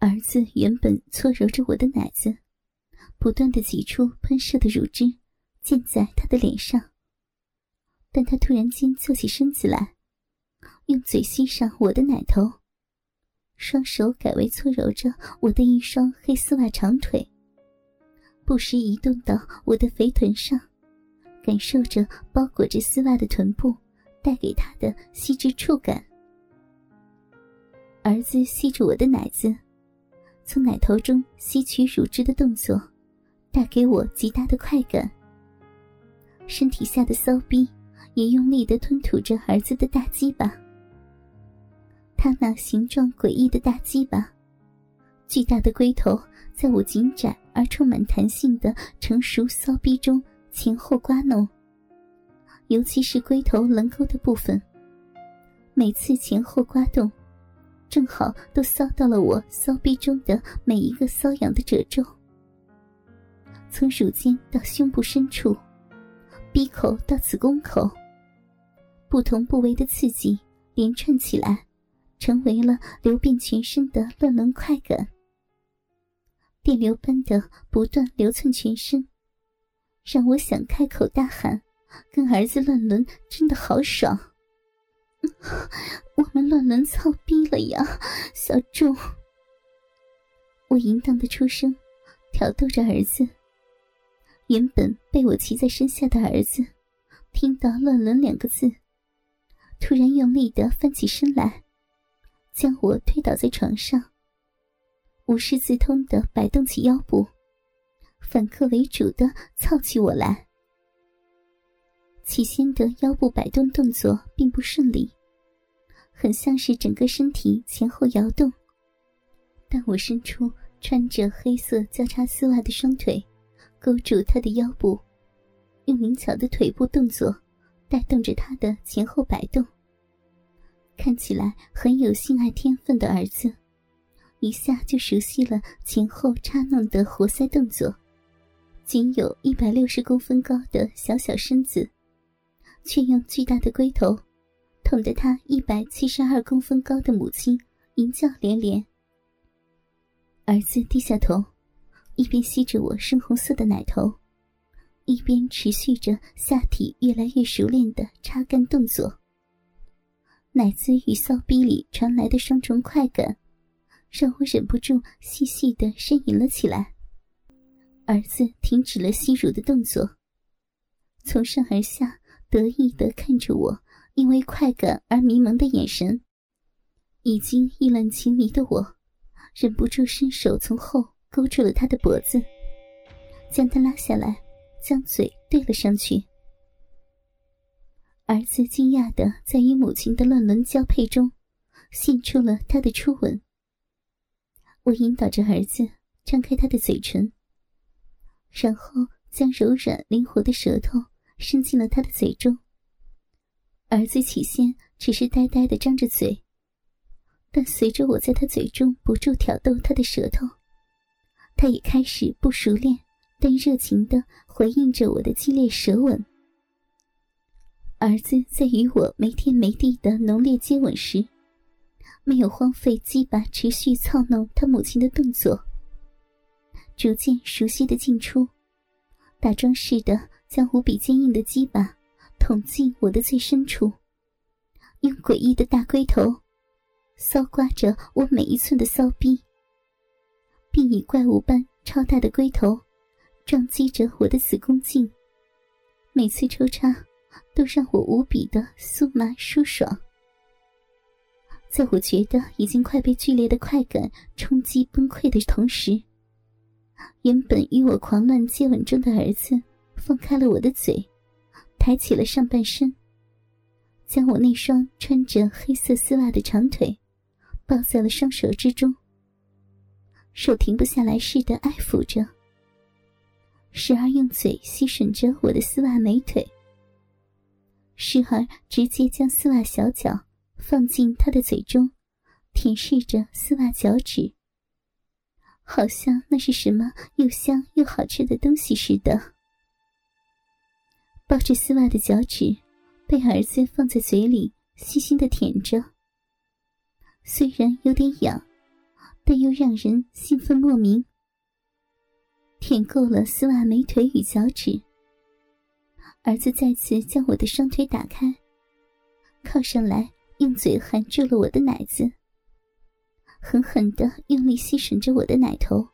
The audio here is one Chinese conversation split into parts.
儿子原本搓揉着我的奶子，不断的挤出喷射的乳汁，溅在他的脸上。但他突然间坐起身子来，用嘴吸上我的奶头，双手改为搓揉着我的一双黑丝袜长腿，不时移动到我的肥臀上，感受着包裹着丝袜的臀部带给他的细致触感。儿子吸着我的奶子。从奶头中吸取乳汁的动作，带给我极大的快感。身体下的骚逼也用力的吞吐着儿子的大鸡巴。他那形状诡异的大鸡巴，巨大的龟头在我紧窄而充满弹性的成熟骚逼中前后刮弄，尤其是龟头棱沟的部分，每次前后刮动。正好都搔到了我骚逼中的每一个瘙痒的褶皱，从乳尖到胸部深处，鼻口到子宫口，不同部位的刺激连串起来，成为了流遍全身的乱伦快感。电流般的不断流窜全身，让我想开口大喊：“跟儿子乱伦真的好爽！”我们乱伦操逼了呀，小仲！我淫荡的出声，挑逗着儿子。原本被我骑在身下的儿子，听到“乱伦”两个字，突然用力的翻起身来，将我推倒在床上，无师自通的摆动起腰部，反客为主的操起我来。起先的腰部摆动动作并不顺利，很像是整个身体前后摇动。但我伸出穿着黑色交叉丝袜的双腿，勾住他的腰部，用灵巧的腿部动作带动着他的前后摆动。看起来很有性爱天分的儿子，一下就熟悉了前后插弄的活塞动作。仅有一百六十公分高的小小身子。却用巨大的龟头捅得他一百七十二公分高的母亲淫叫连连。儿子低下头，一边吸着我深红色的奶头，一边持续着下体越来越熟练的插干动作。奶子与骚逼里传来的双重快感，让我忍不住细细的呻吟了起来。儿子停止了吸乳的动作，从上而下。得意的看着我，因为快感而迷蒙的眼神，已经意乱情迷的我，忍不住伸手从后勾住了他的脖子，将他拉下来，将嘴对了上去。儿子惊讶的在与母亲的乱伦交配中，献出了他的初吻。我引导着儿子张开他的嘴唇，然后将柔软灵活的舌头。伸进了他的嘴中。儿子起先只是呆呆的张着嘴，但随着我在他嘴中不住挑逗他的舌头，他也开始不熟练但热情的回应着我的激烈舌吻。儿子在与我没天没地的浓烈接吻时，没有荒废鸡巴持续操弄他母亲的动作，逐渐熟悉的进出，打桩似的。将无比坚硬的鸡巴捅进我的最深处，用诡异的大龟头搔刮着我每一寸的骚逼，并以怪物般超大的龟头撞击着我的子宫颈。每次抽插都让我无比的酥麻舒爽。在我觉得已经快被剧烈的快感冲击崩溃的同时，原本与我狂乱接吻中的儿子。放开了我的嘴，抬起了上半身，将我那双穿着黑色丝袜的长腿抱在了双手之中，手停不下来似的爱抚着，时而用嘴吸吮着我的丝袜美腿，时而直接将丝袜小脚放进他的嘴中，舔舐着丝袜脚趾，好像那是什么又香又好吃的东西似的。抱着丝袜的脚趾，被儿子放在嘴里，细心的舔着。虽然有点痒，但又让人兴奋莫名。舔够了丝袜美腿与脚趾，儿子再次将我的双腿打开，靠上来，用嘴含住了我的奶子，狠狠的用力吸吮着我的奶头，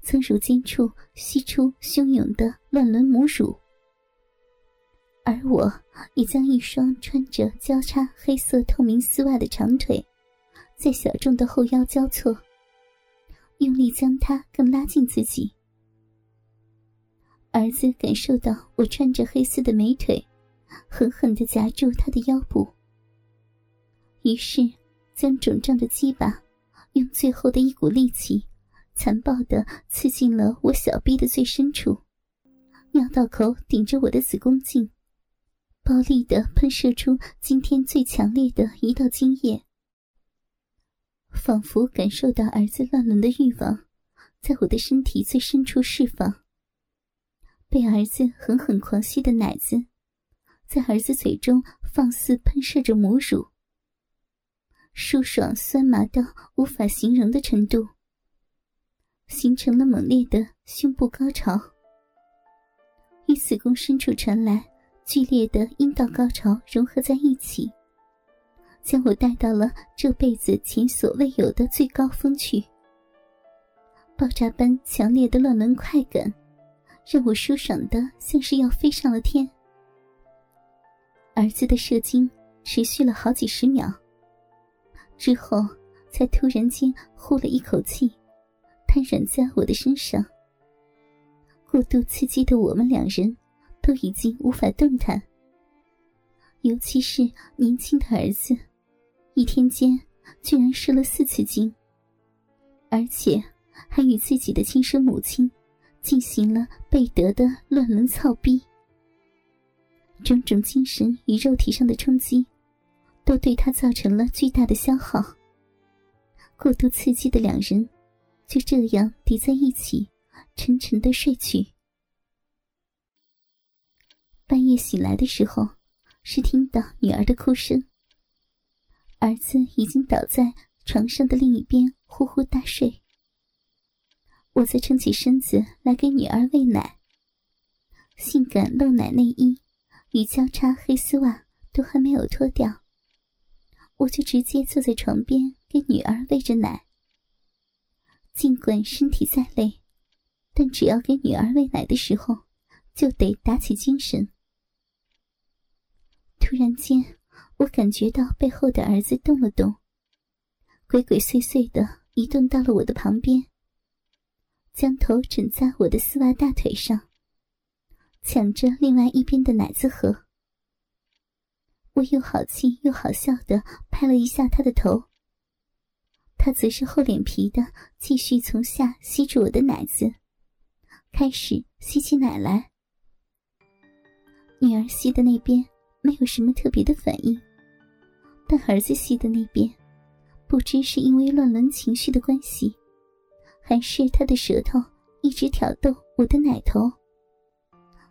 从乳尖处吸出汹涌的乱伦母乳。而我也将一双穿着交叉黑色透明丝袜的长腿，在小众的后腰交错，用力将它更拉近自己。儿子感受到我穿着黑丝的美腿，狠狠地夹住他的腰部，于是将肿胀的鸡巴用最后的一股力气，残暴地刺进了我小臂的最深处，尿道口顶着我的子宫颈。暴力的喷射出今天最强烈的一道精液，仿佛感受到儿子乱伦的欲望，在我的身体最深处释放。被儿子狠狠狂吸的奶子，在儿子嘴中放肆喷射着母乳，舒爽酸麻到无法形容的程度，形成了猛烈的胸部高潮，与子宫深处传来。剧烈的阴道高潮融合在一起，将我带到了这辈子前所未有的最高峰去。爆炸般强烈的乱伦快感，让我舒爽的像是要飞上了天。儿子的射精持续了好几十秒，之后才突然间呼了一口气，瘫软在我的身上。过度刺激的我们两人。都已经无法动弹，尤其是年轻的儿子，一天间居然射了四次精，而且还与自己的亲生母亲进行了贝德的乱伦操逼。种种精神与肉体上的冲击，都对他造成了巨大的消耗。过度刺激的两人，就这样叠在一起，沉沉的睡去。半夜醒来的时候，是听到女儿的哭声。儿子已经倒在床上的另一边呼呼大睡。我再撑起身子来给女儿喂奶。性感露奶内衣与交叉黑丝袜都还没有脱掉，我就直接坐在床边给女儿喂着奶。尽管身体再累，但只要给女儿喂奶的时候，就得打起精神。突然间，我感觉到背后的儿子动了动，鬼鬼祟祟的移动到了我的旁边，将头枕在我的丝袜大腿上，抢着另外一边的奶子喝。我又好气又好笑的拍了一下他的头，他则是厚脸皮的继续从下吸住我的奶子，开始吸起奶来。女儿吸的那边。没有什么特别的反应，但儿子吸的那边，不知是因为乱伦情绪的关系，还是他的舌头一直挑逗我的奶头，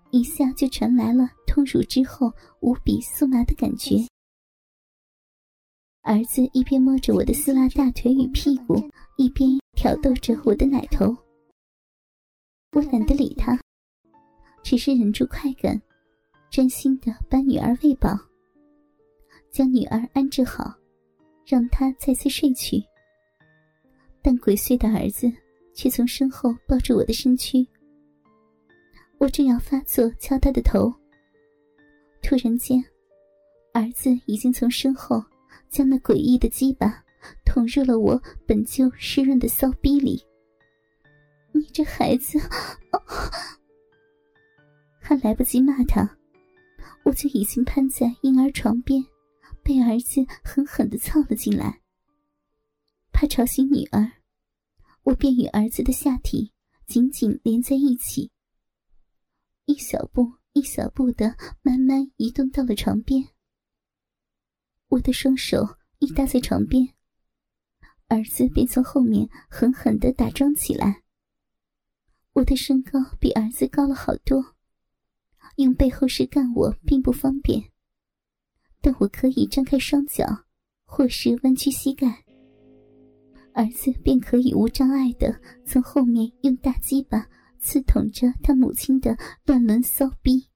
一下就传来了痛乳之后无比酥麻的感觉。儿子一边摸着我的丝袜大腿与屁股，一边挑逗着我的奶头。我懒得理他，只是忍住快感。专心的把女儿喂饱，将女儿安置好，让她再次睡去。但鬼祟的儿子却从身后抱住我的身躯。我正要发作敲他的头，突然间，儿子已经从身后将那诡异的鸡巴捅入了我本就湿润的骚逼里。你这孩子，还来不及骂他。我就已经瘫在婴儿床边，被儿子狠狠的操了进来。怕吵醒女儿，我便与儿子的下体紧紧连在一起，一小步一小步的慢慢移动到了床边。我的双手一搭在床边，儿子便从后面狠狠的打桩起来。我的身高比儿子高了好多。用背后式干我并不方便，但我可以张开双脚，或是弯曲膝盖。儿子便可以无障碍的从后面用大鸡巴刺捅着他母亲的乱伦骚逼。